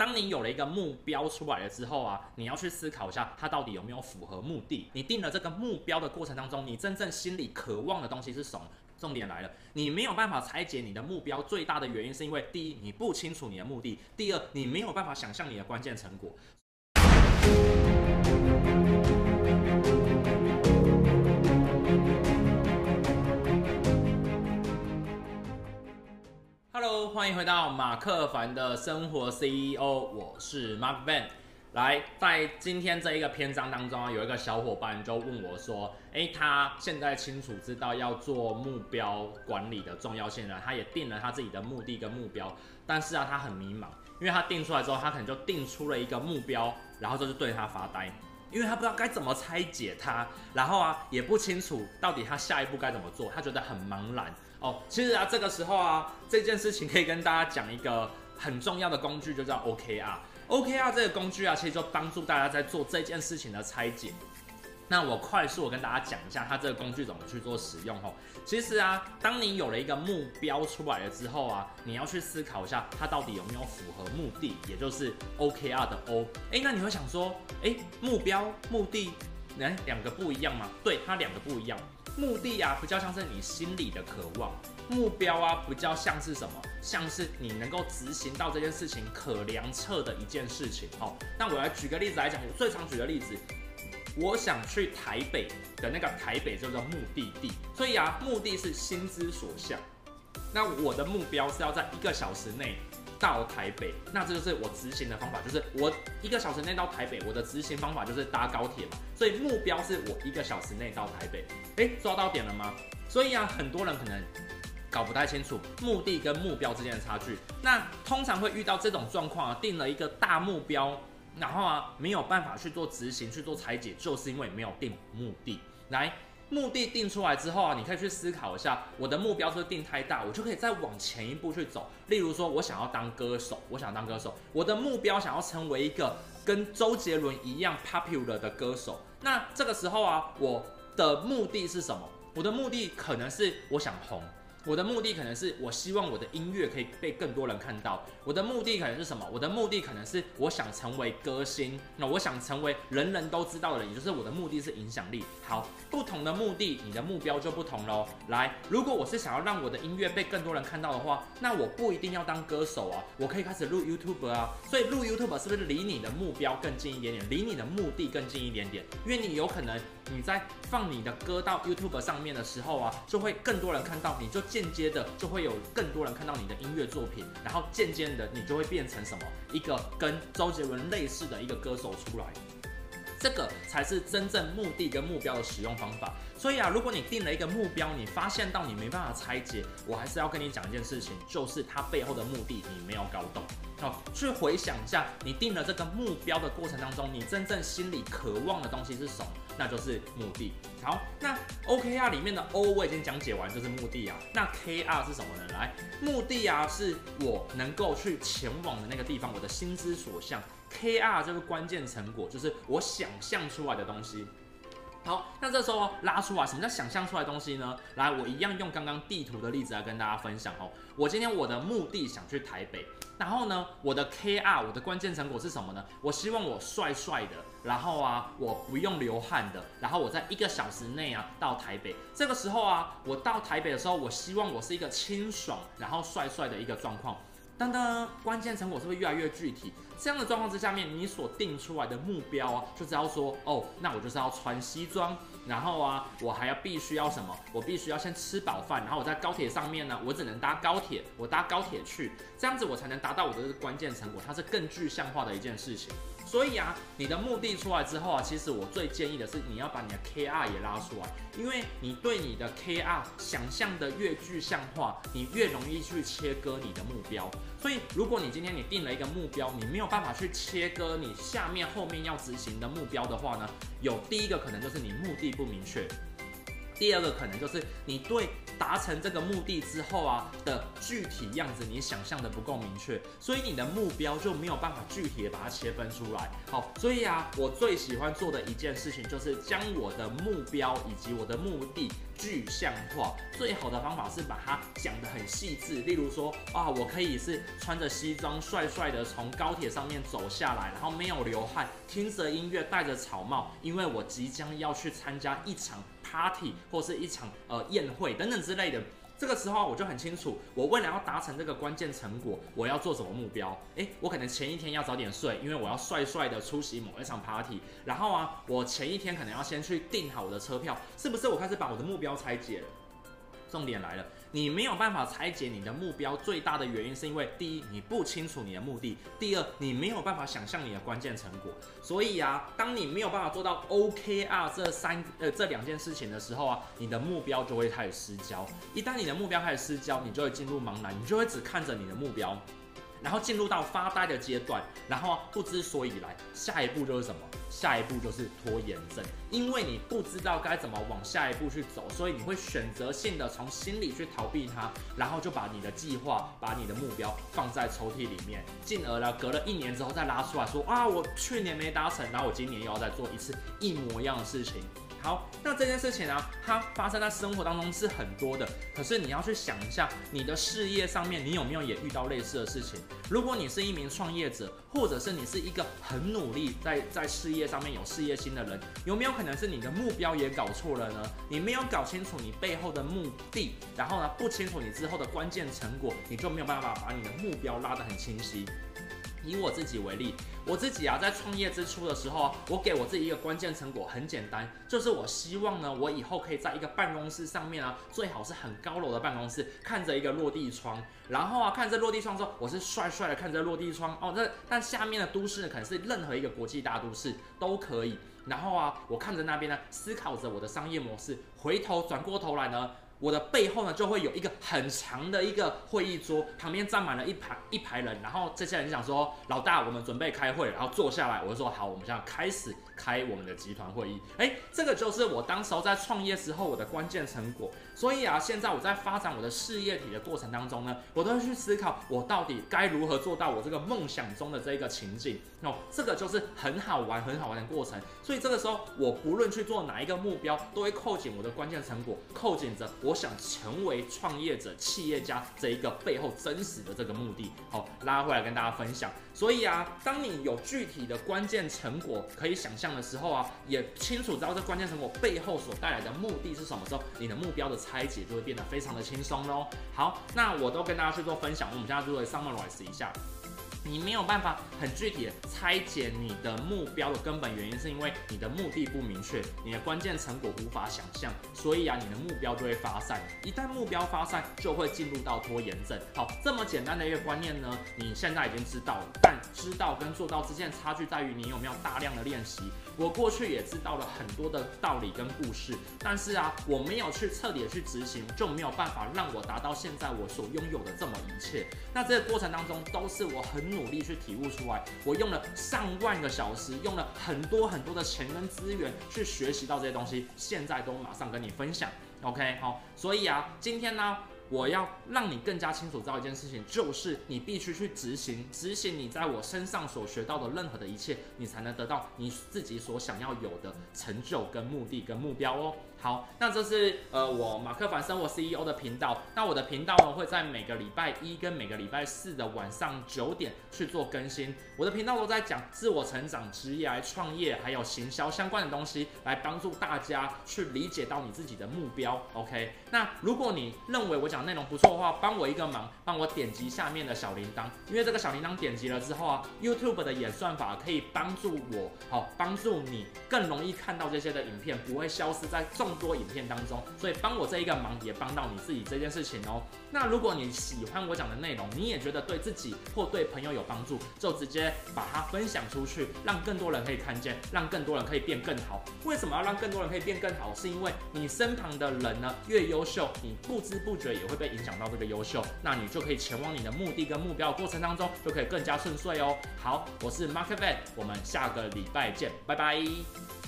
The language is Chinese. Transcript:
当你有了一个目标出来了之后啊，你要去思考一下，它到底有没有符合目的。你定了这个目标的过程当中，你真正心里渴望的东西是什么？重点来了，你没有办法拆解你的目标，最大的原因是因为第一，你不清楚你的目的；第二，你没有办法想象你的关键成果。欢迎回到马克凡的生活 CEO，我是 Mark Van。来，在今天这一个篇章当中啊，有一个小伙伴就问我说：“诶，他现在清楚知道要做目标管理的重要性了，他也定了他自己的目的跟目标，但是啊，他很迷茫，因为他定出来之后，他可能就定出了一个目标，然后就是对他发呆。”因为他不知道该怎么拆解它，然后啊也不清楚到底他下一步该怎么做，他觉得很茫然哦。其实啊这个时候啊这件事情可以跟大家讲一个很重要的工具，就叫 OKR。OKR 这个工具啊，其实就帮助大家在做这件事情的拆解。那我快速我跟大家讲一下，它这个工具怎么去做使用吼。其实啊，当你有了一个目标出来了之后啊，你要去思考一下，它到底有没有符合目的，也就是 OKR 的 O。诶，那你会想说，诶，目标、目的，诶，两个不一样吗？对，它两个不一样。目的啊，比较像是你心里的渴望；目标啊，比较像是什么？像是你能够执行到这件事情可量测的一件事情。好，那我来举个例子来讲，我最常举的例子。我想去台北的那个台北叫做目的地，所以啊，目的是心之所向。那我的目标是要在一个小时内到台北，那这就是我执行的方法，就是我一个小时内到台北，我的执行方法就是搭高铁嘛。所以目标是我一个小时内到台北。诶，抓到点了吗？所以啊，很多人可能搞不太清楚目的跟目标之间的差距。那通常会遇到这种状况啊，定了一个大目标。然后啊，没有办法去做执行、去做拆解，就是因为没有定目的。来，目的定出来之后啊，你可以去思考一下，我的目标是不是定太大，我就可以再往前一步去走。例如说，我想要当歌手，我想当歌手，我的目标想要成为一个跟周杰伦一样 popular 的歌手。那这个时候啊，我的目的是什么？我的目的可能是我想红。我的目的可能是我希望我的音乐可以被更多人看到。我的目的可能是什么？我的目的可能是我想成为歌星。那我想成为人人都知道的人，也就是我的目的是影响力。好，不同的目的，你的目标就不同喽。来，如果我是想要让我的音乐被更多人看到的话，那我不一定要当歌手啊，我可以开始录 YouTube 啊。所以录 YouTube 是不是离你的目标更近一点点，离你的目的更近一点点？因为你有可能你在放你的歌到 YouTube 上面的时候啊，就会更多人看到，你就。间接的就会有更多人看到你的音乐作品，然后渐渐的你就会变成什么？一个跟周杰伦类似的一个歌手出来，这个才是真正目的跟目标的使用方法。所以啊，如果你定了一个目标，你发现到你没办法拆解，我还是要跟你讲一件事情，就是它背后的目的你没有搞懂。好，去回想一下，你定了这个目标的过程当中，你真正心里渴望的东西是什么？那就是目的。好，那 OKR 里面的 O 我已经讲解完，就是目的啊。那 KR 是什么呢？来，目的啊，是我能够去前往的那个地方，我的心之所向。KR 就是关键成果，就是我想象出来的东西。好，那这时候拉出来，什么叫想象出来东西呢？来，我一样用刚刚地图的例子来跟大家分享哦。我今天我的目的想去台北，然后呢，我的 KR，我的关键成果是什么呢？我希望我帅帅的，然后啊，我不用流汗的，然后我在一个小时内啊到台北。这个时候啊，我到台北的时候，我希望我是一个清爽，然后帅帅的一个状况。当当，关键成果是不是越来越具体？这样的状况之下面，你所定出来的目标啊，就知道说哦，那我就是要穿西装，然后啊，我还要必须要什么？我必须要先吃饱饭，然后我在高铁上面呢，我只能搭高铁，我搭高铁去，这样子我才能达到我的这个关键成果，它是更具象化的一件事情。所以啊，你的目的出来之后啊，其实我最建议的是你要把你的 KR 也拉出来，因为你对你的 KR 想象的越具象化，你越容易去切割你的目标。所以，如果你今天你定了一个目标，你没有办法去切割你下面后面要执行的目标的话呢，有第一个可能就是你目的不明确，第二个可能就是你对达成这个目的之后啊的具体样子，你想象的不够明确，所以你的目标就没有办法具体的把它切分出来。好，所以啊，我最喜欢做的一件事情就是将我的目标以及我的目的具象化。最好的方法是把它讲得很细致，例如说啊，我可以是穿着西装帅帅的从高铁上面走下来，然后没有流汗，听着音乐，戴着草帽，因为我即将要去参加一场 party 或是一场呃宴会等等之类的。这个时候我就很清楚，我为了要达成这个关键成果，我要做什么目标？诶，我可能前一天要早点睡，因为我要帅帅的出席某一场 party。然后啊，我前一天可能要先去订好我的车票，是不是？我开始把我的目标拆解了。重点来了。你没有办法拆解你的目标，最大的原因是因为第一，你不清楚你的目的；第二，你没有办法想象你的关键成果。所以啊，当你没有办法做到 OKR 这三呃这两件事情的时候啊，你的目标就会开始失焦。一旦你的目标开始失焦，你就会进入茫然，你就会只看着你的目标。然后进入到发呆的阶段，然后不知所以来，下一步就是什么？下一步就是拖延症，因为你不知道该怎么往下一步去走，所以你会选择性的从心里去逃避它，然后就把你的计划、把你的目标放在抽屉里面，进而呢，隔了一年之后再拉出来说啊，我去年没达成，然后我今年又要再做一次一模一样的事情。好，那这件事情呢、它发生在生活当中是很多的。可是你要去想一下，你的事业上面，你有没有也遇到类似的事情？如果你是一名创业者，或者是你是一个很努力在在事业上面有事业心的人，有没有可能是你的目标也搞错了呢？你没有搞清楚你背后的目的，然后呢，不清楚你之后的关键成果，你就没有办法把你的目标拉得很清晰。以我自己为例，我自己啊，在创业之初的时候，我给我自己一个关键成果，很简单，就是我希望呢，我以后可以在一个办公室上面啊，最好是很高楼的办公室，看着一个落地窗，然后啊，看着落地窗之后，我是帅帅的看着落地窗哦，这但下面的都市呢，可能是任何一个国际大都市都可以，然后啊，我看着那边呢，思考着我的商业模式，回头转过头来呢。我的背后呢，就会有一个很长的一个会议桌，旁边站满了一排一排人，然后这些人就想说，老大，我们准备开会，然后坐下来，我就说好，我们现在开始开我们的集团会议。哎，这个就是我当时候在创业时候我的关键成果。所以啊，现在我在发展我的事业体的过程当中呢，我都会去思考，我到底该如何做到我这个梦想中的这个情境。哦，这个就是很好玩、很好玩的过程。所以这个时候，我不论去做哪一个目标，都会扣紧我的关键成果，扣紧着我我想成为创业者、企业家这一个背后真实的这个目的。好，拉回来跟大家分享。所以啊，当你有具体的关键成果可以想象的时候啊，也清楚知道这关键成果背后所带来的目的是什么时候，你的目标的拆解就会变得非常的轻松喽。好，那我都跟大家去做分享，我们现在就会 summarize 一下。你没有办法很具体的拆解你的目标的根本原因，是因为你的目的不明确，你的关键成果无法想象，所以啊，你的目标就会发散。一旦目标发散，就会进入到拖延症。好，这么简单的一个观念呢，你现在已经知道了，但知道跟做到之间的差距在于你有没有大量的练习。我过去也知道了很多的道理跟故事，但是啊，我没有去彻底的去执行，就没有办法让我达到现在我所拥有的这么一切。那这个过程当中，都是我很努力去体悟出来，我用了上万个小时，用了很多很多的钱跟资源去学习到这些东西，现在都马上跟你分享。OK，好，所以啊，今天呢，我要让你更加清楚知道一件事情，就是你必须去执行，执行你在我身上所学到的任何的一切，你才能得到你自己所想要有的成就跟目的跟目标哦。好，那这是呃我马克凡生活 CEO 的频道。那我的频道呢，会在每个礼拜一跟每个礼拜四的晚上九点去做更新。我的频道都在讲自我成长、职业、创业还有行销相关的东西，来帮助大家去理解到你自己的目标。OK，那如果你认为我讲内容不错的话，帮我一个忙，帮我点击下面的小铃铛，因为这个小铃铛点击了之后啊，YouTube 的演算法可以帮助我，好帮助你更容易看到这些的影片，不会消失在众多影片当中，所以帮我这一个忙，也帮到你自己这件事情哦。那如果你喜欢我讲的内容，你也觉得对自己或对朋友有帮助，就直接把它分享出去，让更多人可以看见，让更多人可以变更好。为什么要让更多人可以变更好？是因为你身旁的人呢，越优秀，你不知不觉也会被影响到这个优秀，那你就可以前往你的目的跟目标的过程当中，就可以更加顺遂哦。好，我是 Mark Van，我们下个礼拜见，拜拜。